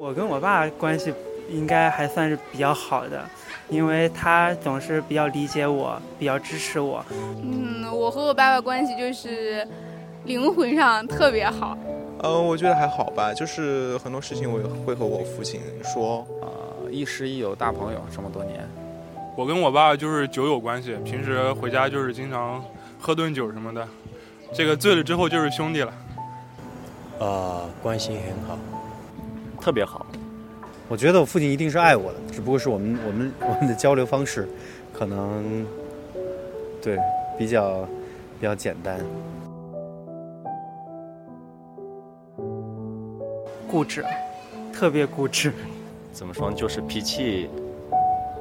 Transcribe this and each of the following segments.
我跟我爸关系应该还算是比较好的，因为他总是比较理解我，比较支持我。嗯，我和我爸爸关系就是灵魂上特别好。呃，我觉得还好吧，就是很多事情我也会和我父亲说。呃，亦师亦友大朋友这么多年，我跟我爸就是酒友关系，平时回家就是经常喝顿酒什么的，这个醉了之后就是兄弟了。呃，关系很好，特别好。我觉得我父亲一定是爱我的，只不过是我们我们 我们的交流方式，可能对比较比较简单。固执，特别固执。怎么说呢？就是脾气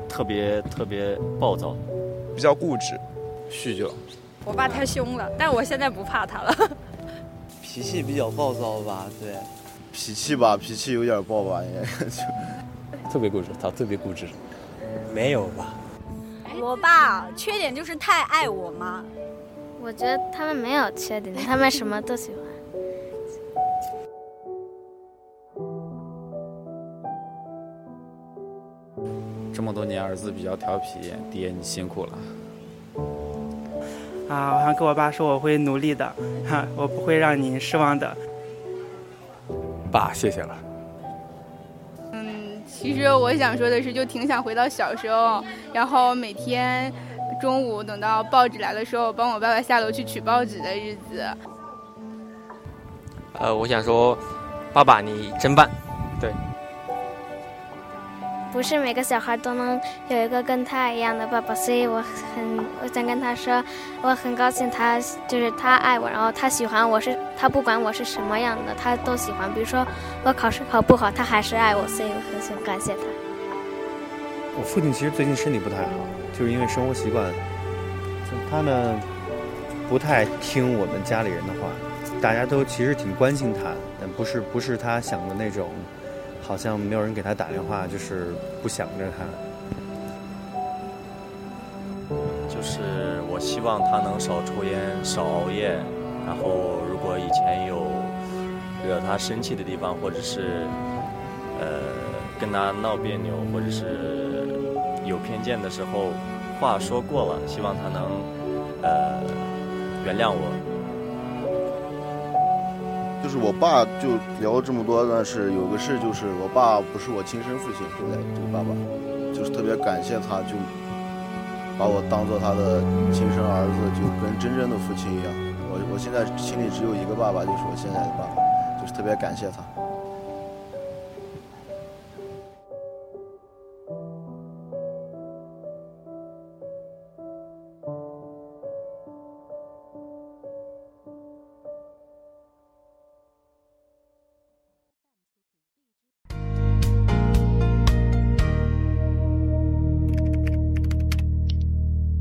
特别特别暴躁，比较固执，酗酒。我爸太凶了，但我现在不怕他了。脾气比较暴躁吧，对。脾气吧，脾气有点暴吧，应该就。特别固执，他特别固执。没有吧？我爸缺点就是太爱我妈。我觉得他们没有缺点，他们什么都喜欢。这么多年，儿子比较调皮，爹你辛苦了。啊，我想跟我爸说，我会努力的，哈，我不会让你失望的。爸，谢谢了。嗯，其实我想说的是，就挺想回到小时候，然后每天中午等到报纸来的时候，帮我爸爸下楼去取报纸的日子。呃，我想说，爸爸你真棒，对。不是每个小孩都能有一个跟他一样的爸爸，所以我很我想跟他说，我很高兴他就是他爱我，然后他喜欢我是他不管我是什么样的他都喜欢。比如说我考试考不好，他还是爱我，所以我很想感谢他。我父亲其实最近身体不太好，就是因为生活习惯，他呢不太听我们家里人的话，大家都其实挺关心他，但不是不是他想的那种。好像没有人给他打电话，就是不想着他。就是我希望他能少抽烟、少熬夜，然后如果以前有惹他生气的地方，或者是呃跟他闹别扭，或者是有偏见的时候，话说过了，希望他能呃原谅我。就是我爸就聊了这么多，但是有个事就是我爸不是我亲生父亲，对不对这个爸爸，就是特别感谢他，就把我当做他的亲生儿子，就跟真正的父亲一样。我我现在心里只有一个爸爸，就是我现在的爸爸，就是特别感谢他。